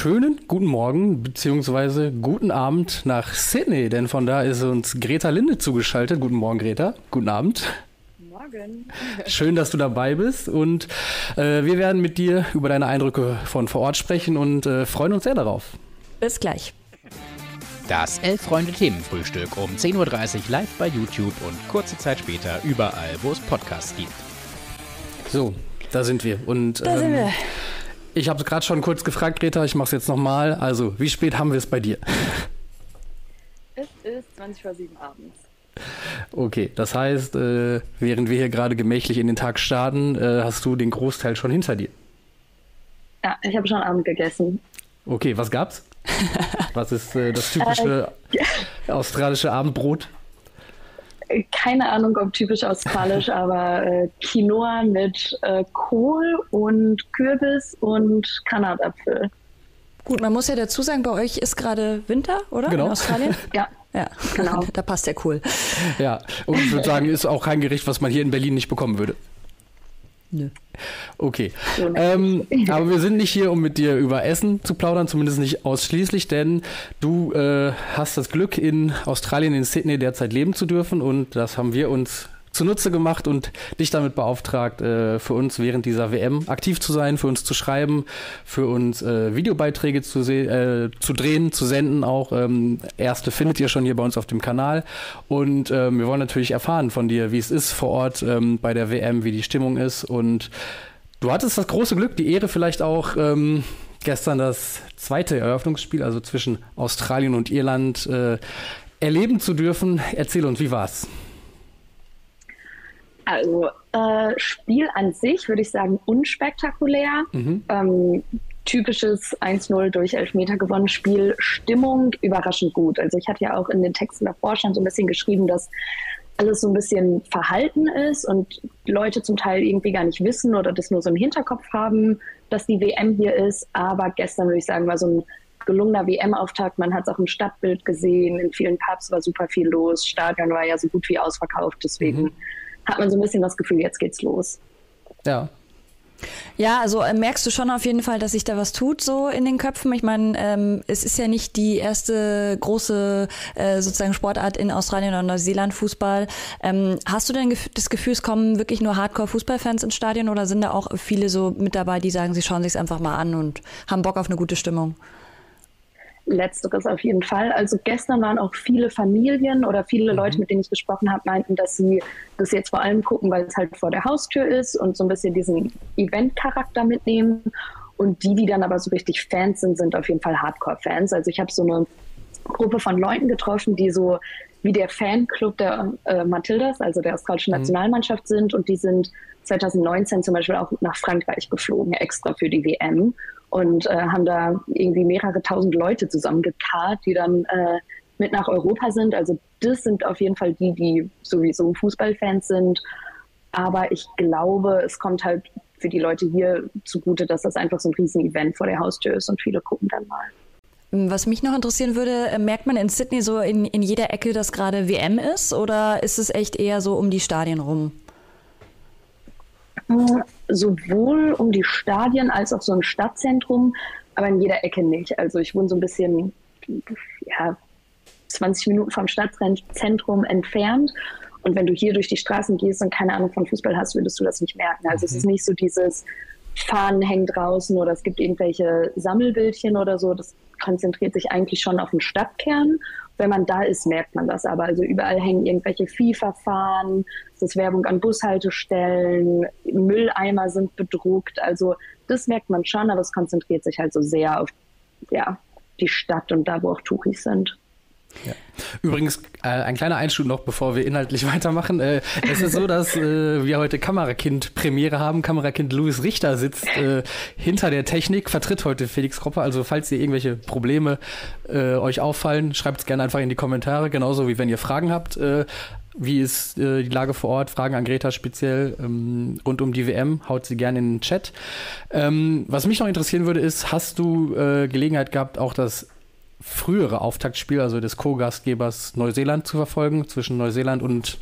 schönen guten Morgen bzw. guten Abend nach Sydney, denn von da ist uns Greta Linde zugeschaltet. Guten Morgen, Greta. Guten Abend. Morgen. Schön, dass du dabei bist und äh, wir werden mit dir über deine Eindrücke von vor Ort sprechen und äh, freuen uns sehr darauf. Bis gleich. Das Elf-Freunde-Themenfrühstück um 10.30 Uhr live bei YouTube und kurze Zeit später überall, wo es Podcasts gibt. So, da sind wir. Und, da ähm, sind wir. Ich habe es gerade schon kurz gefragt, Greta, ich mache es jetzt nochmal. Also, wie spät haben wir es bei dir? Es ist 20 vor 7 abends. Okay, das heißt, äh, während wir hier gerade gemächlich in den Tag starten, äh, hast du den Großteil schon hinter dir. Ja, ich habe schon Abend gegessen. Okay, was gab's? was ist äh, das typische äh, australische Abendbrot? Keine Ahnung, ob typisch australisch, aber äh, Quinoa mit äh, Kohl und Kürbis und Granatapfel. Gut, man muss ja dazu sagen, bei euch ist gerade Winter, oder? Genau. In Australien? ja. Ja, genau. da passt der Kohl. Ja, und ich würde sagen, ist auch kein Gericht, was man hier in Berlin nicht bekommen würde. Nö. Okay. Ähm, aber wir sind nicht hier, um mit dir über Essen zu plaudern, zumindest nicht ausschließlich, denn du äh, hast das Glück, in Australien, in Sydney derzeit leben zu dürfen und das haben wir uns zunutze gemacht und dich damit beauftragt, äh, für uns während dieser WM aktiv zu sein, für uns zu schreiben, für uns äh, Videobeiträge zu, äh, zu drehen, zu senden auch. Ähm, erste findet ihr schon hier bei uns auf dem Kanal. Und ähm, wir wollen natürlich erfahren von dir, wie es ist vor Ort ähm, bei der WM, wie die Stimmung ist. Und du hattest das große Glück, die Ehre vielleicht auch ähm, gestern das zweite Eröffnungsspiel, also zwischen Australien und Irland, äh, erleben zu dürfen. Erzähl uns, wie war's? Also äh, Spiel an sich würde ich sagen unspektakulär. Mhm. Ähm, typisches 1-0 durch Elfmeter gewonnen Spiel. Stimmung überraschend gut. Also ich hatte ja auch in den Texten davor schon so ein bisschen geschrieben, dass alles so ein bisschen verhalten ist und Leute zum Teil irgendwie gar nicht wissen oder das nur so im Hinterkopf haben, dass die WM hier ist. Aber gestern würde ich sagen, war so ein gelungener WM-Auftakt. Man hat es auch im Stadtbild gesehen. In vielen Pubs war super viel los. Stadion war ja so gut wie ausverkauft. Deswegen mhm hat man so ein bisschen das Gefühl, jetzt geht's los. Ja. Ja, also äh, merkst du schon auf jeden Fall, dass sich da was tut so in den Köpfen. Ich meine, ähm, es ist ja nicht die erste große äh, sozusagen Sportart in Australien oder Neuseeland Fußball. Ähm, hast du denn das Gefühl, es kommen wirklich nur Hardcore-Fußballfans ins Stadion oder sind da auch viele so mit dabei, die sagen, sie schauen sich einfach mal an und haben Bock auf eine gute Stimmung? Letzteres auf jeden Fall. Also gestern waren auch viele Familien oder viele mhm. Leute, mit denen ich gesprochen habe, meinten, dass sie das jetzt vor allem gucken, weil es halt vor der Haustür ist und so ein bisschen diesen Event-Charakter mitnehmen. Und die, die dann aber so richtig Fans sind, sind auf jeden Fall Hardcore-Fans. Also ich habe so eine Gruppe von Leuten getroffen, die so wie der Fanclub der äh, Matildas, also der australischen mhm. Nationalmannschaft sind und die sind 2019 zum Beispiel auch nach Frankreich geflogen, extra für die WM und äh, haben da irgendwie mehrere tausend Leute zusammengekarrt, die dann äh, mit nach Europa sind. Also das sind auf jeden Fall die, die sowieso Fußballfans sind. Aber ich glaube, es kommt halt für die Leute hier zugute, dass das einfach so ein Riesen-Event vor der Haustür ist und viele gucken dann mal. Was mich noch interessieren würde, äh, merkt man in Sydney so in, in jeder Ecke, dass gerade WM ist oder ist es echt eher so um die Stadien rum? Sowohl um die Stadien als auch so ein Stadtzentrum, aber in jeder Ecke nicht. Also ich wohne so ein bisschen, ja, 20 Minuten vom Stadtzentrum entfernt. Und wenn du hier durch die Straßen gehst und keine Ahnung von Fußball hast, würdest du das nicht merken. Also mhm. es ist nicht so dieses Fahnen hängen draußen oder es gibt irgendwelche Sammelbildchen oder so. Das konzentriert sich eigentlich schon auf den Stadtkern wenn man da ist, merkt man das aber. Also überall hängen irgendwelche FIFA-Fahnen, es ist Werbung an Bushaltestellen, Mülleimer sind bedruckt. Also das merkt man schon, aber es konzentriert sich halt so sehr auf ja, die Stadt und da, wo auch Touris sind. Ja. Übrigens, äh, ein kleiner Einschub noch, bevor wir inhaltlich weitermachen. Äh, es ist so, dass äh, wir heute Kamerakind-Premiere haben. Kamerakind Louis Richter sitzt äh, hinter der Technik, vertritt heute Felix Kropper. Also falls ihr irgendwelche Probleme äh, euch auffallen, schreibt es gerne einfach in die Kommentare. Genauso wie wenn ihr Fragen habt. Äh, wie ist die Lage vor Ort? Fragen an Greta speziell ähm, rund um die WM, haut sie gerne in den Chat. Ähm, was mich noch interessieren würde, ist, hast du Gelegenheit gehabt, auch das frühere Auftaktspiel, also des Co-Gastgebers Neuseeland zu verfolgen, zwischen Neuseeland und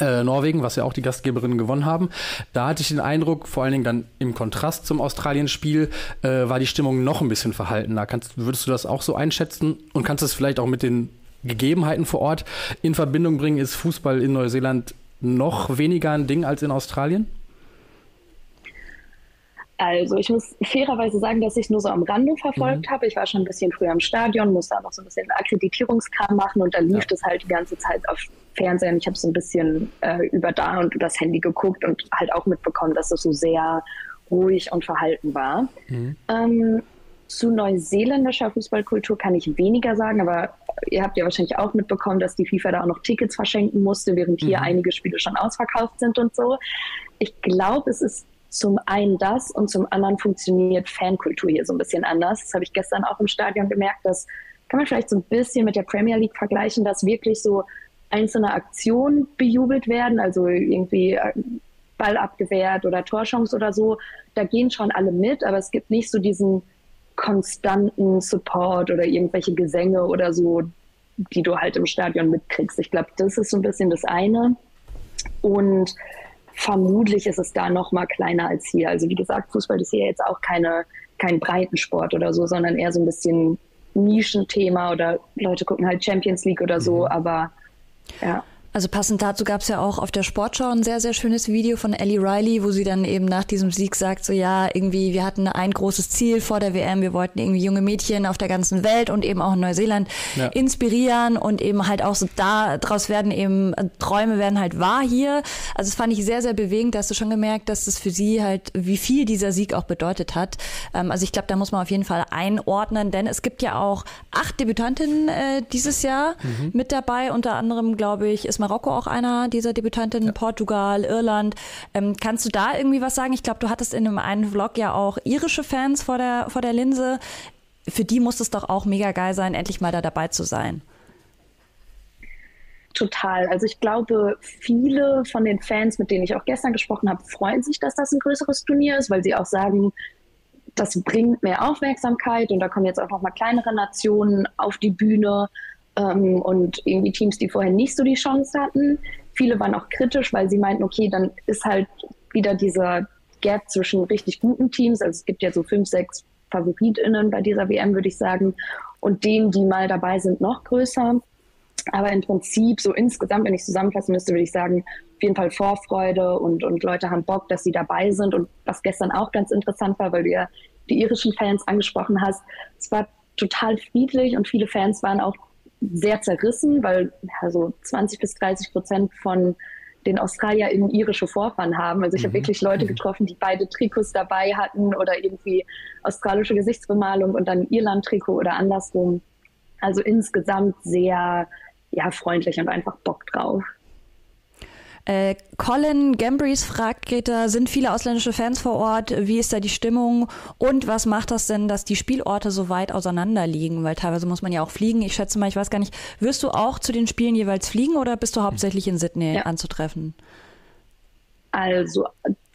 äh, Norwegen, was ja auch die Gastgeberinnen gewonnen haben. Da hatte ich den Eindruck, vor allen Dingen dann im Kontrast zum Australien-Spiel, äh, war die Stimmung noch ein bisschen verhaltener. Kannst, würdest du das auch so einschätzen und kannst es vielleicht auch mit den Gegebenheiten vor Ort in Verbindung bringen? Ist Fußball in Neuseeland noch weniger ein Ding als in Australien? Also ich muss fairerweise sagen, dass ich nur so am Rande verfolgt mhm. habe. Ich war schon ein bisschen früher im Stadion, musste auch noch so ein bisschen Akkreditierungskram machen und da lief ja. das halt die ganze Zeit auf Fernsehen. Ich habe so ein bisschen äh, über da und das Handy geguckt und halt auch mitbekommen, dass es so sehr ruhig und verhalten war. Mhm. Ähm, zu neuseeländischer Fußballkultur kann ich weniger sagen, aber ihr habt ja wahrscheinlich auch mitbekommen, dass die FIFA da auch noch Tickets verschenken musste, während hier mhm. einige Spiele schon ausverkauft sind und so. Ich glaube, es ist zum einen das und zum anderen funktioniert Fankultur hier so ein bisschen anders. Das habe ich gestern auch im Stadion gemerkt. Das kann man vielleicht so ein bisschen mit der Premier League vergleichen, dass wirklich so einzelne Aktionen bejubelt werden, also irgendwie äh, Ball abgewehrt oder Torchance oder so. Da gehen schon alle mit, aber es gibt nicht so diesen konstanten Support oder irgendwelche Gesänge oder so, die du halt im Stadion mitkriegst. Ich glaube, das ist so ein bisschen das eine. Und vermutlich ist es da noch mal kleiner als hier. Also wie gesagt, Fußball ist hier jetzt auch keine, kein Breitensport oder so, sondern eher so ein bisschen Nischenthema oder Leute gucken halt Champions League oder so, mhm. aber ja. Also passend dazu gab es ja auch auf der Sportschau ein sehr, sehr schönes Video von Ellie Riley, wo sie dann eben nach diesem Sieg sagt, so ja, irgendwie, wir hatten ein großes Ziel vor der WM, wir wollten irgendwie junge Mädchen auf der ganzen Welt und eben auch in Neuseeland ja. inspirieren und eben halt auch so daraus werden eben, Träume werden halt wahr hier. Also das fand ich sehr, sehr bewegend, da hast du schon gemerkt, dass das für sie halt, wie viel dieser Sieg auch bedeutet hat. Ähm, also ich glaube, da muss man auf jeden Fall einordnen, denn es gibt ja auch acht Debütantinnen äh, dieses Jahr mhm. mit dabei, unter anderem, glaube ich, ist ist Marokko auch einer dieser Debütantinnen, ja. Portugal, Irland. Ähm, kannst du da irgendwie was sagen? Ich glaube, du hattest in einem einen Vlog ja auch irische Fans vor der, vor der Linse. Für die muss es doch auch mega geil sein, endlich mal da dabei zu sein. Total. Also ich glaube, viele von den Fans, mit denen ich auch gestern gesprochen habe, freuen sich, dass das ein größeres Turnier ist, weil sie auch sagen, das bringt mehr Aufmerksamkeit und da kommen jetzt auch noch mal kleinere Nationen auf die Bühne ähm, und irgendwie Teams, die vorher nicht so die Chance hatten. Viele waren auch kritisch, weil sie meinten, okay, dann ist halt wieder dieser Gap zwischen richtig guten Teams, also es gibt ja so fünf, sechs FavoritInnen bei dieser WM, würde ich sagen, und denen, die mal dabei sind, noch größer. Aber im Prinzip, so insgesamt, wenn ich zusammenfassen müsste, würde ich sagen, auf jeden Fall Vorfreude und, und Leute haben Bock, dass sie dabei sind. Und was gestern auch ganz interessant war, weil du ja die irischen Fans angesprochen hast, es war total friedlich und viele Fans waren auch sehr zerrissen, weil ja, so 20 bis 30 Prozent von den AustralierInnen irische Vorfahren haben. Also ich mhm. habe wirklich Leute mhm. getroffen, die beide Trikots dabei hatten oder irgendwie australische Gesichtsbemalung und dann Irland-Trikot oder andersrum. Also insgesamt sehr ja, freundlich und einfach Bock drauf. Äh, Colin Gambries fragt Greta, sind viele ausländische Fans vor Ort? Wie ist da die Stimmung? Und was macht das denn, dass die Spielorte so weit auseinander liegen? Weil teilweise muss man ja auch fliegen. Ich schätze mal, ich weiß gar nicht, wirst du auch zu den Spielen jeweils fliegen oder bist du hauptsächlich in Sydney ja. anzutreffen? Also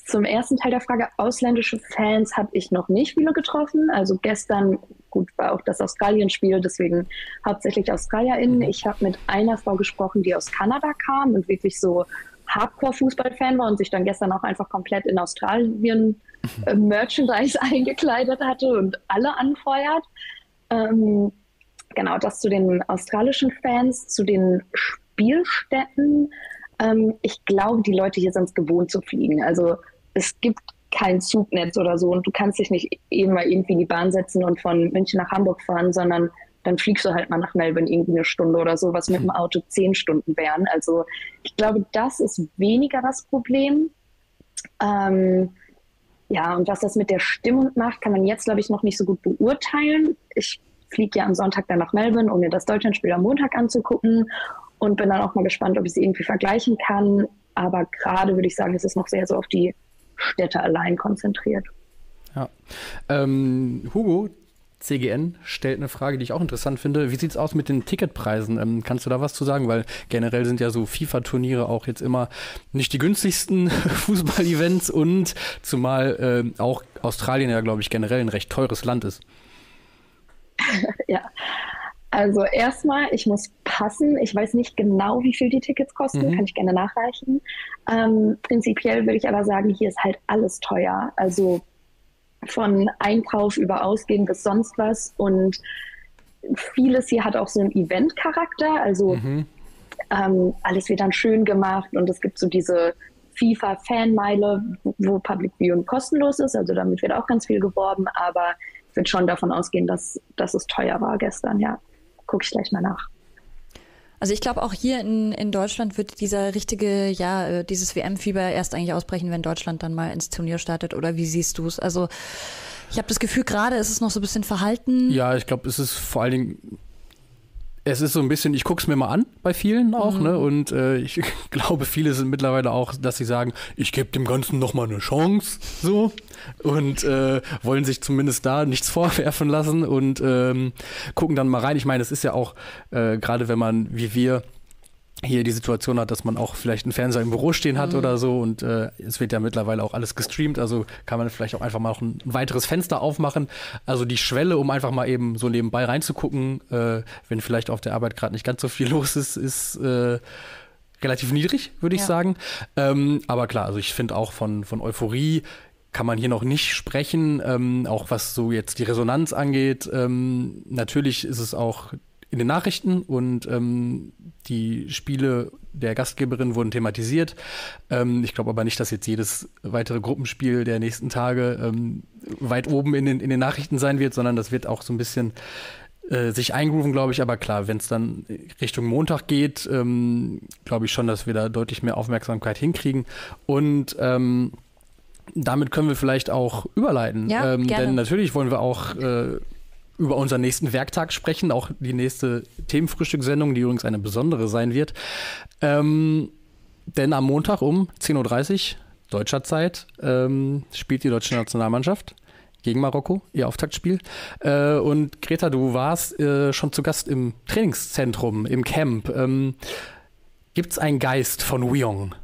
zum ersten Teil der Frage, ausländische Fans habe ich noch nicht viele getroffen. Also gestern, gut, war auch das Australien-Spiel, deswegen hauptsächlich AustralierInnen. Mhm. Ich habe mit einer Frau gesprochen, die aus Kanada kam und wirklich so Hardcore-Fußballfan war und sich dann gestern auch einfach komplett in Australien äh, Merchandise eingekleidet hatte und alle anfeuert. Ähm, genau, das zu den australischen Fans, zu den Spielstätten. Ähm, ich glaube, die Leute hier sind es gewohnt zu fliegen. Also es gibt kein Zugnetz oder so und du kannst dich nicht eben mal irgendwie in die Bahn setzen und von München nach Hamburg fahren, sondern dann fliegst du halt mal nach Melbourne irgendwie eine Stunde oder so, was mit dem Auto zehn Stunden wären. Also ich glaube, das ist weniger das Problem. Ähm, ja, und was das mit der Stimmung macht, kann man jetzt, glaube ich, noch nicht so gut beurteilen. Ich fliege ja am Sonntag dann nach Melbourne, um mir das Deutschlandspiel am Montag anzugucken und bin dann auch mal gespannt, ob ich sie irgendwie vergleichen kann. Aber gerade würde ich sagen, es ist noch sehr so auf die Städte allein konzentriert. Ja. Ähm, Hugo, CGN stellt eine Frage, die ich auch interessant finde. Wie sieht es aus mit den Ticketpreisen? Ähm, kannst du da was zu sagen? Weil generell sind ja so FIFA-Turniere auch jetzt immer nicht die günstigsten Fußball-Events und zumal äh, auch Australien ja, glaube ich, generell ein recht teures Land ist. ja. Also erstmal, ich muss passen. Ich weiß nicht genau, wie viel die Tickets kosten. Mhm. Kann ich gerne nachreichen. Ähm, prinzipiell würde ich aber sagen, hier ist halt alles teuer. Also von Einkauf über Ausgehen bis sonst was. Und vieles hier hat auch so einen Event-Charakter. Also mhm. ähm, alles wird dann schön gemacht und es gibt so diese FIFA-Fanmeile, wo Public Viewing kostenlos ist. Also damit wird auch ganz viel geworben, aber ich würde schon davon ausgehen, dass, dass es teuer war gestern. Ja, gucke ich gleich mal nach. Also ich glaube auch hier in, in Deutschland wird dieser richtige, ja, äh, dieses WM-Fieber erst eigentlich ausbrechen, wenn Deutschland dann mal ins Turnier startet. Oder wie siehst du es? Also ich habe das Gefühl, gerade ist es noch so ein bisschen verhalten. Ja, ich glaube, es ist vor allen Dingen es ist so ein bisschen, ich gucke es mir mal an bei vielen auch, mhm. ne? Und äh, ich glaube, viele sind mittlerweile auch, dass sie sagen, ich gebe dem Ganzen nochmal eine Chance, so. Und äh, wollen sich zumindest da nichts vorwerfen lassen und ähm, gucken dann mal rein. Ich meine, es ist ja auch, äh, gerade wenn man, wie wir, hier die Situation hat, dass man auch vielleicht einen Fernseher im Büro stehen hat mhm. oder so und äh, es wird ja mittlerweile auch alles gestreamt, also kann man vielleicht auch einfach mal noch ein, weiteres Fenster aufmachen. Also die Schwelle, um einfach mal eben so nebenbei reinzugucken, äh, wenn vielleicht auf der Arbeit gerade nicht ganz so viel los ist, ist äh, relativ niedrig, würde ich ja. sagen. Ähm, aber klar, also ich finde auch von, von Euphorie kann man hier noch nicht sprechen, ähm, auch was so jetzt die Resonanz angeht. Ähm, natürlich ist es auch in den Nachrichten und ähm, die Spiele der Gastgeberin wurden thematisiert. Ähm, ich glaube aber nicht, dass jetzt jedes weitere Gruppenspiel der nächsten Tage ähm, weit oben in den, in den Nachrichten sein wird, sondern das wird auch so ein bisschen äh, sich eingrooven, glaube ich. Aber klar, wenn es dann Richtung Montag geht, ähm, glaube ich schon, dass wir da deutlich mehr Aufmerksamkeit hinkriegen. Und ähm, damit können wir vielleicht auch überleiten. Ja, ähm, denn natürlich wollen wir auch äh, über unseren nächsten Werktag sprechen, auch die nächste Themenfrühstückssendung, die übrigens eine besondere sein wird. Ähm, denn am Montag um 10.30 Uhr deutscher Zeit ähm, spielt die deutsche Nationalmannschaft gegen Marokko, ihr Auftaktspiel. Äh, und Greta, du warst äh, schon zu Gast im Trainingszentrum, im Camp. Ähm, Gibt es einen Geist von Wyong?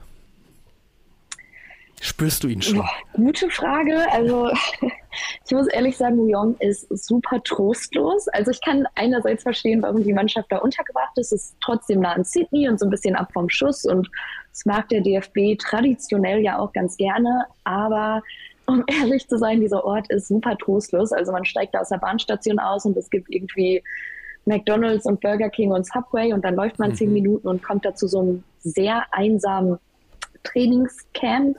Spürst du ihn schon? Gute Frage. Also ich muss ehrlich sagen, Lyon ist super trostlos. Also ich kann einerseits verstehen, warum die Mannschaft da untergebracht ist. Es ist trotzdem nah an Sydney und so ein bisschen ab vom Schuss. Und das mag der DFB traditionell ja auch ganz gerne. Aber um ehrlich zu sein, dieser Ort ist super trostlos. Also man steigt da aus der Bahnstation aus und es gibt irgendwie McDonalds und Burger King und Subway und dann läuft man mhm. zehn Minuten und kommt da zu so einem sehr einsamen Trainingscamp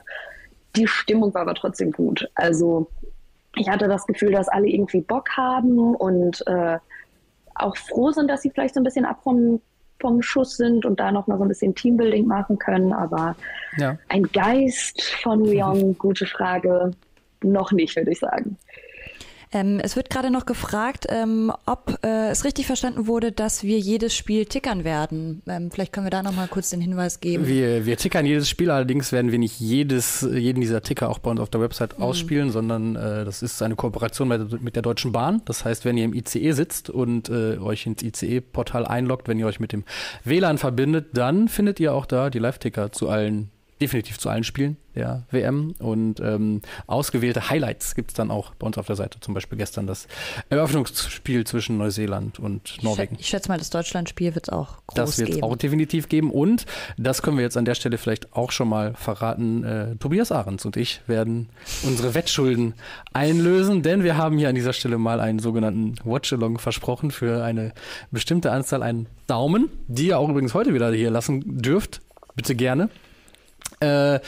die Stimmung war aber trotzdem gut. Also ich hatte das Gefühl, dass alle irgendwie Bock haben und äh, auch froh sind, dass sie vielleicht so ein bisschen ab vom, vom Schuss sind und da noch mal so ein bisschen Teambuilding machen können. Aber ja. ein Geist von Lyon, gute Frage, noch nicht, würde ich sagen. Ähm, es wird gerade noch gefragt, ähm, ob äh, es richtig verstanden wurde, dass wir jedes Spiel tickern werden. Ähm, vielleicht können wir da noch mal kurz den Hinweis geben. Wir, wir tickern jedes Spiel, allerdings werden wir nicht jedes, jeden dieser Ticker auch bei uns auf der Website mhm. ausspielen, sondern äh, das ist eine Kooperation mit, mit, der Deutschen Bahn. Das heißt, wenn ihr im ICE sitzt und äh, euch ins ICE-Portal einloggt, wenn ihr euch mit dem WLAN verbindet, dann findet ihr auch da die Live-Ticker zu allen definitiv zu allen Spielen der WM und ähm, ausgewählte Highlights gibt es dann auch bei uns auf der Seite. Zum Beispiel gestern das Eröffnungsspiel zwischen Neuseeland und Norwegen. Ich schätze mal, das Deutschlandspiel wird es auch groß Das wird es auch definitiv geben und das können wir jetzt an der Stelle vielleicht auch schon mal verraten. Äh, Tobias Ahrens und ich werden unsere Wettschulden einlösen, denn wir haben hier an dieser Stelle mal einen sogenannten Watch-Along versprochen für eine bestimmte Anzahl an Daumen, die ihr auch übrigens heute wieder hier lassen dürft. Bitte gerne. Äh,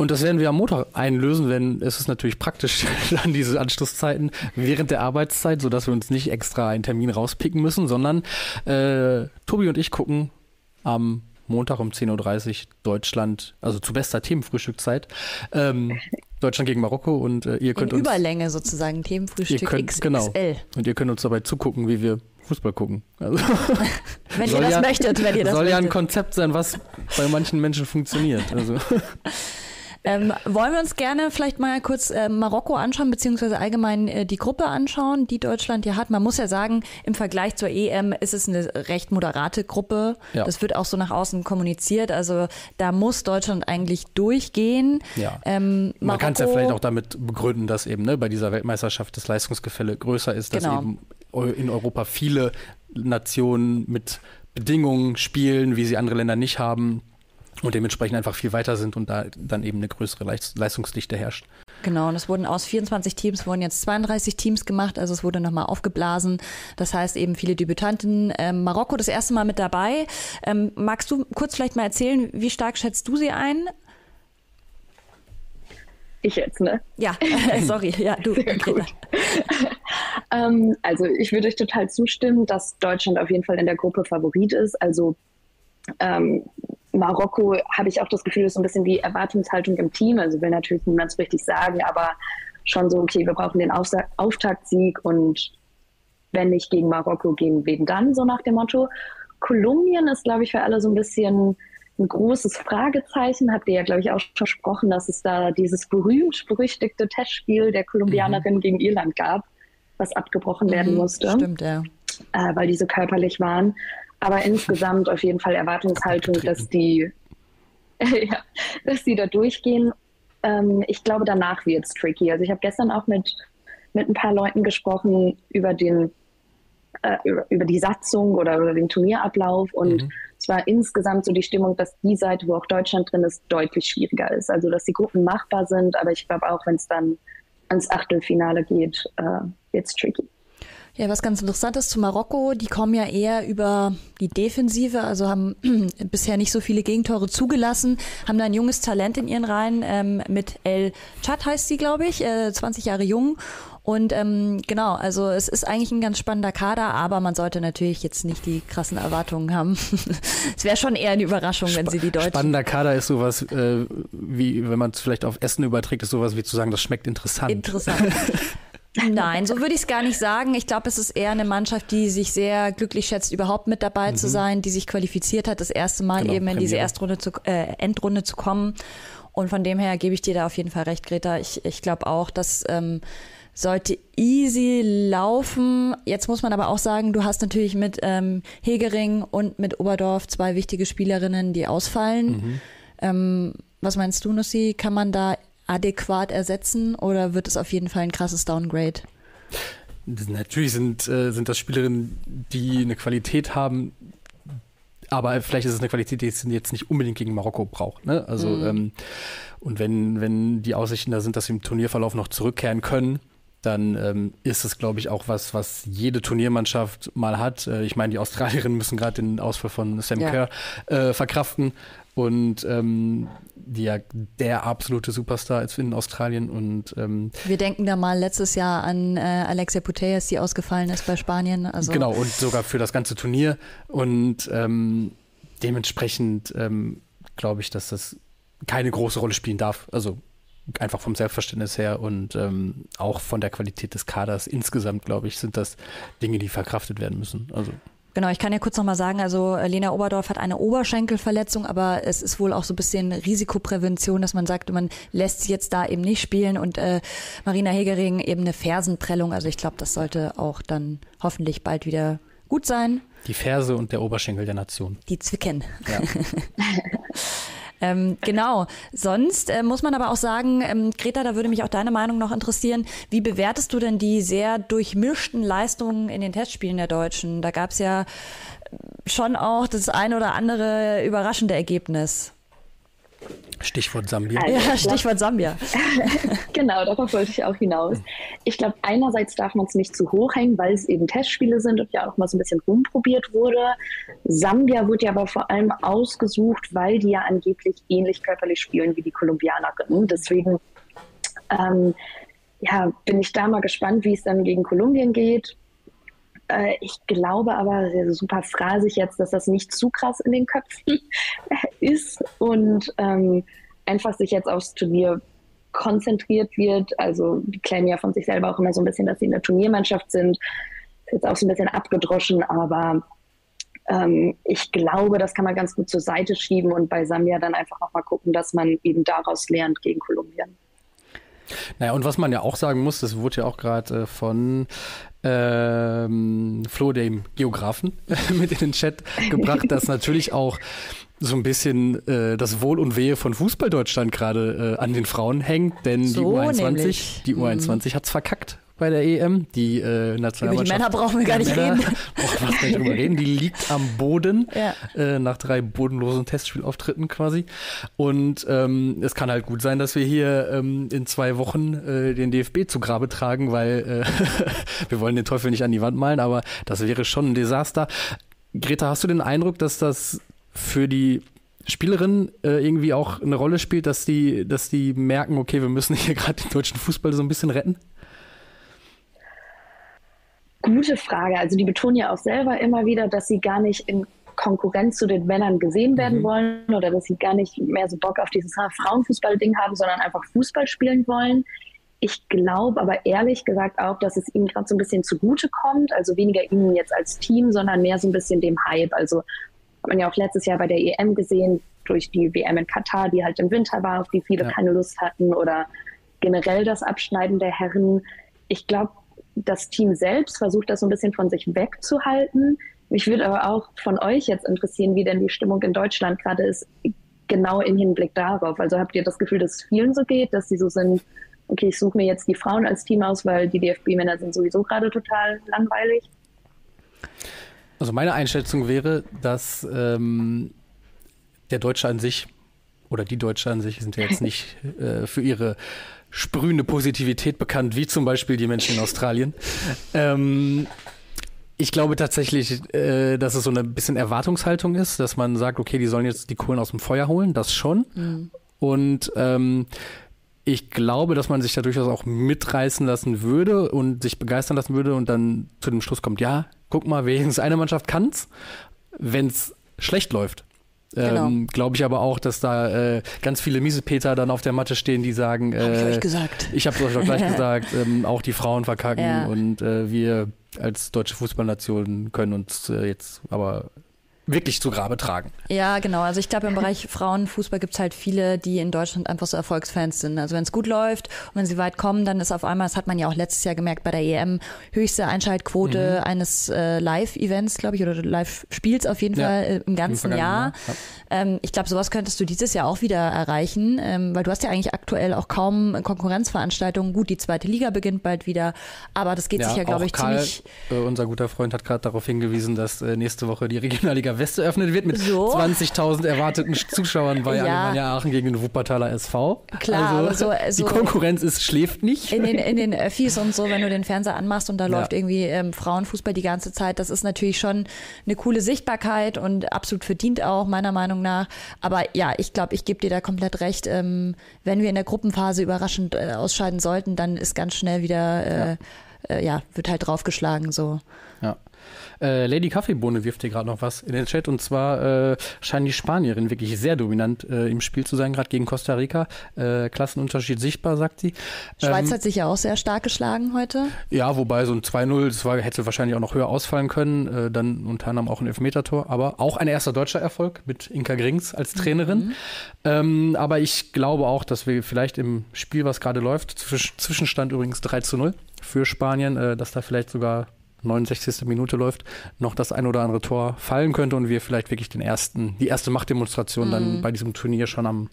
und das werden wir am Montag einlösen, denn es ist natürlich praktisch dann diese Anschlusszeiten während der Arbeitszeit, sodass wir uns nicht extra einen Termin rauspicken müssen, sondern äh, Tobi und ich gucken am Montag um 10.30 Uhr Deutschland, also zu bester Themenfrühstückzeit, ähm, Deutschland gegen Marokko und äh, ihr könnt In uns... Überlänge sozusagen, Themenfrühstück ihr könnt, XXL. Genau. Und ihr könnt uns dabei zugucken, wie wir Fußball gucken. Also, wenn ihr das ja, möchtet, wenn ihr das Soll möchtet. ja ein Konzept sein, was bei manchen Menschen funktioniert. Also. Ähm, wollen wir uns gerne vielleicht mal kurz äh, Marokko anschauen, beziehungsweise allgemein äh, die Gruppe anschauen, die Deutschland hier hat. Man muss ja sagen, im Vergleich zur EM ist es eine recht moderate Gruppe. Ja. Das wird auch so nach außen kommuniziert. Also da muss Deutschland eigentlich durchgehen. Ja. Ähm, Man kann es ja vielleicht auch damit begründen, dass eben ne, bei dieser Weltmeisterschaft das Leistungsgefälle größer ist, dass genau. eben in Europa viele Nationen mit Bedingungen spielen, wie sie andere Länder nicht haben und dementsprechend einfach viel weiter sind und da dann eben eine größere Leistungsdichte herrscht. Genau, und es wurden aus 24 Teams wurden jetzt 32 Teams gemacht, also es wurde nochmal aufgeblasen. Das heißt eben viele Debütanten. Ähm, Marokko das erste Mal mit dabei. Ähm, magst du kurz vielleicht mal erzählen, wie stark schätzt du sie ein? Ich jetzt, ne? Ja, sorry, ja, du. ähm, also ich würde euch total zustimmen, dass Deutschland auf jeden Fall in der Gruppe Favorit ist. Also ähm, Marokko habe ich auch das Gefühl, ist so ein bisschen wie Erwartungshaltung im Team. Also will natürlich niemand so richtig sagen, aber schon so, okay, wir brauchen den Aufsa Auftaktsieg und wenn nicht gegen Marokko, gegen wen dann, so nach dem Motto. Kolumbien ist, glaube ich, für alle so ein bisschen ein großes Fragezeichen. Habt ihr ja, glaube ich, auch schon versprochen, dass es da dieses berühmt-berüchtigte Testspiel der Kolumbianerin mhm. gegen Irland gab, was abgebrochen mhm, werden musste. Stimmt, ja. Äh, weil die so körperlich waren. Aber insgesamt auf jeden Fall Erwartungshaltung, dass die, ja, dass die da durchgehen. Ähm, ich glaube, danach wird es tricky. Also ich habe gestern auch mit, mit ein paar Leuten gesprochen über den äh, über, über, die Satzung oder über den Turnierablauf und mhm. War insgesamt so die Stimmung, dass die Seite, wo auch Deutschland drin ist, deutlich schwieriger ist. Also dass die Gruppen machbar sind, aber ich glaube auch, wenn es dann ans Achtelfinale geht, äh, wird es tricky. Ja, was ganz interessant ist zu Marokko, die kommen ja eher über die Defensive, also haben bisher nicht so viele Gegentore zugelassen, haben da ein junges Talent in ihren Reihen ähm, mit El Chad heißt sie, glaube ich, äh, 20 Jahre jung. Und ähm, genau, also es ist eigentlich ein ganz spannender Kader, aber man sollte natürlich jetzt nicht die krassen Erwartungen haben. es wäre schon eher eine Überraschung, wenn Sp sie die Deutschen. Spannender Kader ist sowas, äh, wie wenn man es vielleicht auf Essen überträgt, ist sowas wie zu sagen, das schmeckt interessant. Interessant. Nein, so würde ich es gar nicht sagen. Ich glaube, es ist eher eine Mannschaft, die sich sehr glücklich schätzt, überhaupt mit dabei mhm. zu sein, die sich qualifiziert hat, das erste Mal genau, eben in Premiere. diese Erstrunde zu, äh, Endrunde zu kommen. Und von dem her gebe ich dir da auf jeden Fall recht, Greta. Ich, ich glaube auch, dass ähm, sollte easy laufen. Jetzt muss man aber auch sagen, du hast natürlich mit ähm, Hegering und mit Oberdorf zwei wichtige Spielerinnen, die ausfallen. Mhm. Ähm, was meinst du, Nussi? Kann man da adäquat ersetzen oder wird es auf jeden Fall ein krasses Downgrade? Natürlich sind, äh, sind das Spielerinnen, die eine Qualität haben, aber vielleicht ist es eine Qualität, die es jetzt nicht unbedingt gegen Marokko braucht. Ne? Also mhm. ähm, und wenn, wenn die Aussichten da sind, dass sie im Turnierverlauf noch zurückkehren können, dann ähm, ist es, glaube ich, auch was, was jede Turniermannschaft mal hat. Äh, ich meine, die Australierinnen müssen gerade den Ausfall von Sam ja. Kerr äh, verkraften und ähm, die ja der absolute Superstar ist in Australien und ähm, wir denken da mal letztes Jahr an äh, Alexia Putellas, die ausgefallen ist bei Spanien. Also genau und sogar für das ganze Turnier und ähm, dementsprechend ähm, glaube ich, dass das keine große Rolle spielen darf. Also einfach vom Selbstverständnis her und ähm, auch von der Qualität des Kaders insgesamt, glaube ich, sind das Dinge, die verkraftet werden müssen. Also Genau, ich kann ja kurz nochmal sagen, also äh, Lena Oberdorf hat eine Oberschenkelverletzung, aber es ist wohl auch so ein bisschen Risikoprävention, dass man sagt, man lässt sie jetzt da eben nicht spielen und äh, Marina Hegering eben eine Fersenprellung. Also ich glaube, das sollte auch dann hoffentlich bald wieder gut sein. Die Ferse und der Oberschenkel der Nation. Die zwicken. Ja. Ähm, genau. Sonst äh, muss man aber auch sagen, ähm, Greta, da würde mich auch deine Meinung noch interessieren. Wie bewertest du denn die sehr durchmischten Leistungen in den Testspielen der Deutschen? Da gab es ja schon auch das ein oder andere überraschende Ergebnis. Stichwort Sambia. Also, ja, Stichwort Sambia. genau, darauf wollte ich auch hinaus. Ich glaube, einerseits darf man es nicht zu hoch hängen, weil es eben Testspiele sind und ja auch mal so ein bisschen rumprobiert wurde. Sambia wurde ja aber vor allem ausgesucht, weil die ja angeblich ähnlich körperlich spielen wie die Kolumbianerinnen. Deswegen ähm, ja, bin ich da mal gespannt, wie es dann gegen Kolumbien geht. Äh, ich glaube aber, super phrasig jetzt, dass das nicht zu krass in den Köpfen ist und ähm, einfach sich jetzt aufs Turnier konzentriert wird. Also die claimen ja von sich selber auch immer so ein bisschen, dass sie in der Turniermannschaft sind. Ist jetzt auch so ein bisschen abgedroschen, aber ähm, ich glaube, das kann man ganz gut zur Seite schieben und bei Sambia dann einfach nochmal gucken, dass man eben daraus lernt gegen Kolumbien. Naja, und was man ja auch sagen muss, das wurde ja auch gerade äh, von ähm, Flo, dem Geografen, mit in den Chat gebracht, dass natürlich auch so ein bisschen äh, das Wohl und Wehe von Fußball Deutschland gerade äh, an den Frauen hängt, denn so die U21, die U21 mhm. hat's verkackt bei der EM. Die äh, Nationalmannschaft. Über die Männer brauchen wir gar nicht Männer, reden. Brauchen wir nicht drüber reden. Die liegt am Boden ja. äh, nach drei bodenlosen Testspielauftritten quasi. Und ähm, es kann halt gut sein, dass wir hier ähm, in zwei Wochen äh, den DFB zu Grabe tragen, weil äh, wir wollen den Teufel nicht an die Wand malen, aber das wäre schon ein Desaster. Greta, hast du den Eindruck, dass das für die Spielerin äh, irgendwie auch eine Rolle spielt, dass die, dass die merken, okay, wir müssen hier gerade den deutschen Fußball so ein bisschen retten? Gute Frage. Also die betonen ja auch selber immer wieder, dass sie gar nicht in Konkurrenz zu den Männern gesehen werden mhm. wollen oder dass sie gar nicht mehr so Bock auf dieses Frauenfußball-Ding haben, sondern einfach Fußball spielen wollen. Ich glaube aber ehrlich gesagt auch, dass es ihnen gerade so ein bisschen zugute kommt. Also weniger ihnen jetzt als Team, sondern mehr so ein bisschen dem Hype. Also hat man ja auch letztes Jahr bei der EM gesehen, durch die WM in Katar, die halt im Winter war, auf die viele ja. keine Lust hatten oder generell das Abschneiden der Herren. Ich glaube, das Team selbst versucht das so ein bisschen von sich wegzuhalten. Mich würde aber auch von euch jetzt interessieren, wie denn die Stimmung in Deutschland gerade ist, genau im Hinblick darauf. Also habt ihr das Gefühl, dass es vielen so geht, dass sie so sind, okay, ich suche mir jetzt die Frauen als Team aus, weil die DFB-Männer sind sowieso gerade total langweilig? Also meine Einschätzung wäre, dass ähm, der Deutsche an sich oder die Deutsche an sich sind ja jetzt nicht äh, für ihre sprühende Positivität bekannt, wie zum Beispiel die Menschen in Australien. Ähm, ich glaube tatsächlich, äh, dass es so eine bisschen Erwartungshaltung ist, dass man sagt, okay, die sollen jetzt die Kohlen aus dem Feuer holen, das schon. Mhm. Und ähm, ich glaube, dass man sich da durchaus auch mitreißen lassen würde und sich begeistern lassen würde und dann zu dem Schluss kommt, ja, guck mal, wenigstens eine Mannschaft kann's, wenn es schlecht läuft. Genau. Ähm, Glaube ich aber auch, dass da äh, ganz viele Miesepeter dann auf der Matte stehen, die sagen, äh, hab ich euch gesagt. Ich habe es euch auch gleich gesagt, ähm, auch die Frauen verkacken ja. und äh, wir als deutsche Fußballnation können uns äh, jetzt aber wirklich zu Grabe tragen. Ja, genau. Also ich glaube, im Bereich Frauenfußball gibt es halt viele, die in Deutschland einfach so Erfolgsfans sind. Also wenn es gut läuft und wenn sie weit kommen, dann ist auf einmal, das hat man ja auch letztes Jahr gemerkt bei der EM, höchste Einschaltquote mhm. eines äh, Live-Events, glaube ich, oder Live-Spiels auf jeden ja, Fall äh, im ganzen im Jahr. Ähm, ich glaube, sowas könntest du dieses Jahr auch wieder erreichen, ähm, weil du hast ja eigentlich aktuell auch kaum Konkurrenzveranstaltungen. Gut, die zweite Liga beginnt bald wieder, aber das geht ja, sich ja, glaube ich, Karl, ziemlich... Äh, unser guter Freund hat gerade darauf hingewiesen, dass äh, nächste Woche die Regionalliga West eröffnet wird mit so? 20.000 erwarteten Zuschauern bei ja. Alemannia Aachen gegen den Wuppertaler SV. Klar, also, so, also die Konkurrenz ist, schläft nicht. In den, in den Öffis und so, wenn du den Fernseher anmachst und da ja. läuft irgendwie ähm, Frauenfußball die ganze Zeit, das ist natürlich schon eine coole Sichtbarkeit und absolut verdient auch, meiner Meinung nach. Aber ja, ich glaube, ich gebe dir da komplett recht. Ähm, wenn wir in der Gruppenphase überraschend äh, ausscheiden sollten, dann ist ganz schnell wieder, äh, ja. Äh, ja, wird halt draufgeschlagen so. Ja. Äh, Lady Kaffeebohne wirft hier gerade noch was in den Chat und zwar äh, scheinen die Spanierinnen wirklich sehr dominant äh, im Spiel zu sein, gerade gegen Costa Rica. Äh, Klassenunterschied sichtbar, sagt sie. Schweiz ähm, hat sich ja auch sehr stark geschlagen heute. Ja, wobei so ein 2-0, das war, hätte wahrscheinlich auch noch höher ausfallen können, äh, dann unter anderem auch ein Elfmetertor, aber auch ein erster deutscher Erfolg mit Inka Grings als Trainerin. Mhm. Ähm, aber ich glaube auch, dass wir vielleicht im Spiel, was gerade läuft, Zwischenstand übrigens 3 zu 0 für Spanien, äh, dass da vielleicht sogar 69. Minute läuft, noch das ein oder andere Tor fallen könnte und wir vielleicht wirklich den ersten, die erste Machtdemonstration mhm. dann bei diesem Turnier schon am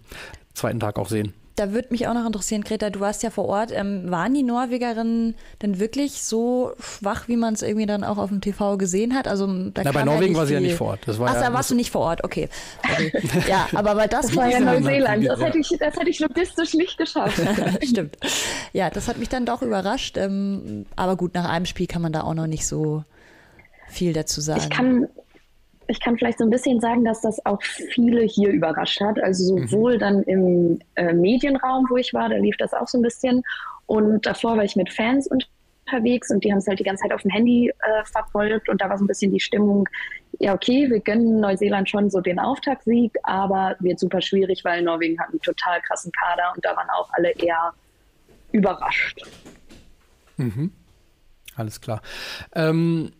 zweiten Tag auch sehen da würde mich auch noch interessieren, Greta, du warst ja vor Ort. Ähm, waren die Norwegerinnen denn wirklich so schwach, wie man es irgendwie dann auch auf dem TV gesehen hat? Also da Na, bei Norwegen ja war sie ja nicht vor Ort. Das war Ach, ja, da warst du nicht vor Ort, okay. okay. ja, aber weil das war ja Neuseeland. Das hätte, ich, das hätte ich logistisch nicht geschafft. Stimmt. Ja, das hat mich dann doch überrascht. Ähm, aber gut, nach einem Spiel kann man da auch noch nicht so viel dazu sagen. Ich kann, ich kann vielleicht so ein bisschen sagen, dass das auch viele hier überrascht hat. Also mhm. sowohl mhm. dann im äh, Medienraum, wo ich war, da lief das auch so ein bisschen. Und davor war ich mit Fans unterwegs und die haben es halt die ganze Zeit auf dem Handy äh, verfolgt. Und da war so ein bisschen die Stimmung, ja, okay, wir gönnen Neuseeland schon so den Auftaktsieg, aber wird super schwierig, weil Norwegen hat einen total krassen Kader und da waren auch alle eher überrascht. Mhm. Alles klar. Ähm,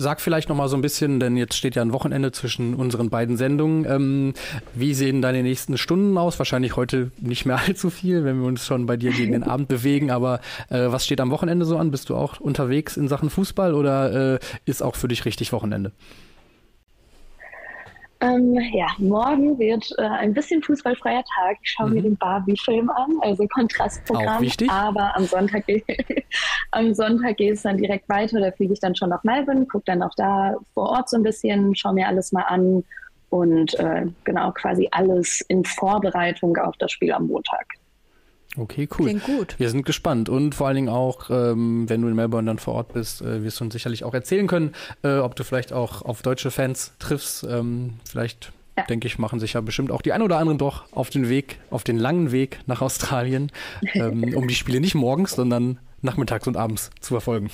Sag vielleicht noch mal so ein bisschen, denn jetzt steht ja ein Wochenende zwischen unseren beiden Sendungen. Ähm, wie sehen deine nächsten Stunden aus? Wahrscheinlich heute nicht mehr allzu viel, wenn wir uns schon bei dir gegen den Abend bewegen. Aber äh, was steht am Wochenende so an? Bist du auch unterwegs in Sachen Fußball oder äh, ist auch für dich richtig Wochenende? Ähm, ja, morgen wird äh, ein bisschen fußballfreier Tag. Ich schaue mhm. mir den Barbie-Film an, also Kontrastprogramm. Auch wichtig. Aber am Sonntag, am Sonntag geht es dann direkt weiter. Da fliege ich dann schon nach Melbourne, gucke dann auch da vor Ort so ein bisschen, schaue mir alles mal an und äh, genau quasi alles in Vorbereitung auf das Spiel am Montag. Okay, cool. Klingt gut. Wir sind gespannt und vor allen Dingen auch, ähm, wenn du in Melbourne dann vor Ort bist, äh, wirst du uns sicherlich auch erzählen können, äh, ob du vielleicht auch auf deutsche Fans triffst. Ähm, vielleicht, ja. denke ich, machen sich ja bestimmt auch die ein oder anderen doch auf den Weg, auf den langen Weg nach Australien, ähm, um die Spiele nicht morgens, sondern nachmittags und abends zu verfolgen.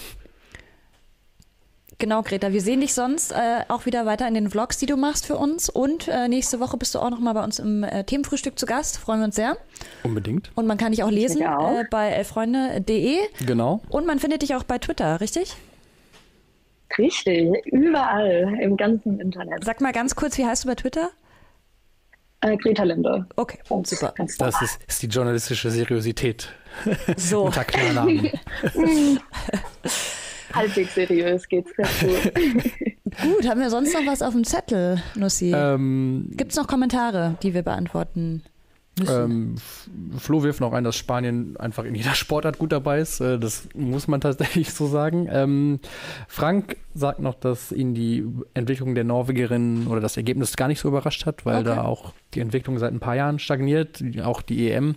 Genau, Greta. Wir sehen dich sonst äh, auch wieder weiter in den Vlogs, die du machst für uns. Und äh, nächste Woche bist du auch nochmal bei uns im äh, Themenfrühstück zu Gast. Freuen wir uns sehr. Unbedingt. Und man kann dich auch lesen auch. Äh, bei elfreunde.de. Genau. Und man findet dich auch bei Twitter, richtig? Richtig, überall im ganzen Internet. Sag mal ganz kurz, wie heißt du bei Twitter? Äh, Greta Linde. Okay, super. Das ist, ist die journalistische Seriosität. So. Unter Klarnamen. halbwegs seriös geht's dazu. Gut, haben wir sonst noch was auf dem Zettel, Nussi? Ähm, Gibt es noch Kommentare, die wir beantworten ähm, Flo wirft noch ein, dass Spanien einfach in jeder Sportart gut dabei ist. Äh, das muss man tatsächlich so sagen. Ähm, Frank sagt noch, dass ihn die Entwicklung der Norwegerin oder das Ergebnis gar nicht so überrascht hat, weil okay. da auch die Entwicklung seit ein paar Jahren stagniert. Auch die EM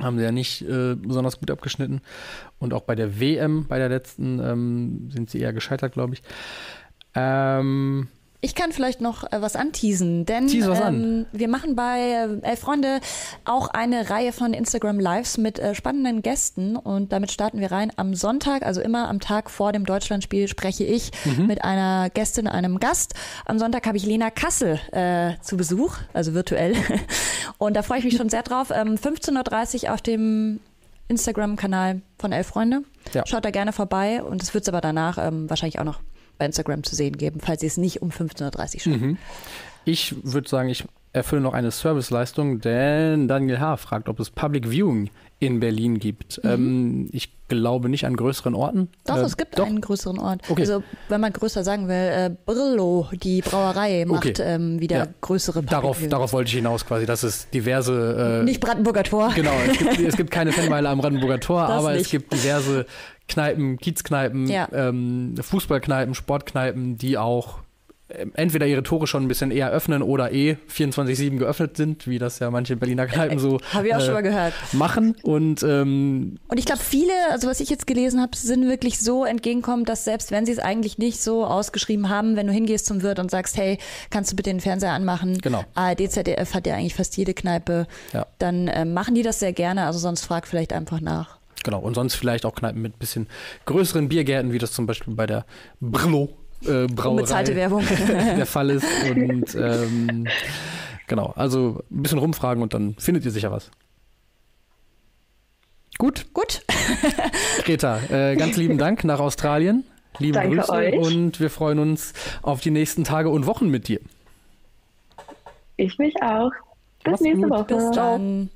haben sie ja nicht äh, besonders gut abgeschnitten. Und auch bei der WM, bei der letzten, ähm, sind sie eher gescheitert, glaube ich. Ähm, ich kann vielleicht noch äh, was anteasen, denn was ähm, an. wir machen bei äh, Elf Freunde auch eine Reihe von Instagram Lives mit äh, spannenden Gästen und damit starten wir rein. Am Sonntag, also immer am Tag vor dem Deutschlandspiel, spreche ich mhm. mit einer Gästin, einem Gast. Am Sonntag habe ich Lena Kassel äh, zu Besuch, also virtuell. Und da freue ich mich schon sehr drauf. Ähm, 15.30 Uhr auf dem Instagram-Kanal von Elf Freunde. Ja. Schaut da gerne vorbei und es wird es aber danach ähm, wahrscheinlich auch noch bei Instagram zu sehen geben, falls Sie es nicht um 15.30 Uhr schaffen. Mhm. Ich würde sagen, ich erfülle noch eine Serviceleistung, denn Daniel H. fragt, ob es Public Viewing in Berlin gibt. Mhm. Ähm, ich glaube nicht an größeren Orten. Doch, äh, es gibt doch. einen größeren Ort. Okay. Also wenn man größer sagen will, äh, Brillo, die Brauerei, macht okay. ähm, wieder ja. größere Public darauf, darauf wollte ich hinaus quasi, dass es diverse... Äh, nicht Brandenburger Tor. Genau, es gibt, es gibt keine Fanmeile am Brandenburger Tor, das aber nicht. es gibt diverse Kneipen, Kiezkneipen, ja. ähm, Fußballkneipen, Sportkneipen, die auch entweder ihre Tore schon ein bisschen eher öffnen oder eh 24-7 geöffnet sind, wie das ja manche Berliner Kneipen so Hab ich auch äh, schon mal gehört. machen. Und, ähm, und ich glaube, viele, also was ich jetzt gelesen habe, sind wirklich so entgegenkommen, dass selbst wenn sie es eigentlich nicht so ausgeschrieben haben, wenn du hingehst zum Wirt und sagst, hey, kannst du bitte den Fernseher anmachen? Genau. ARD, ZDF hat ja eigentlich fast jede Kneipe. Ja. Dann äh, machen die das sehr gerne, also sonst frag vielleicht einfach nach. Genau, und sonst vielleicht auch Kneipen mit bisschen größeren Biergärten, wie das zum Beispiel bei der Brillo äh, Brauerei Unbezahlte Werbung. der Fall ist. Und ähm, genau, also ein bisschen rumfragen und dann findet ihr sicher was. Gut? Gut. Greta, äh, ganz lieben Dank nach Australien. Liebe Danke Grüße euch. und wir freuen uns auf die nächsten Tage und Wochen mit dir. Ich mich auch. Bis Mach's nächste gut. Woche. Bis dann.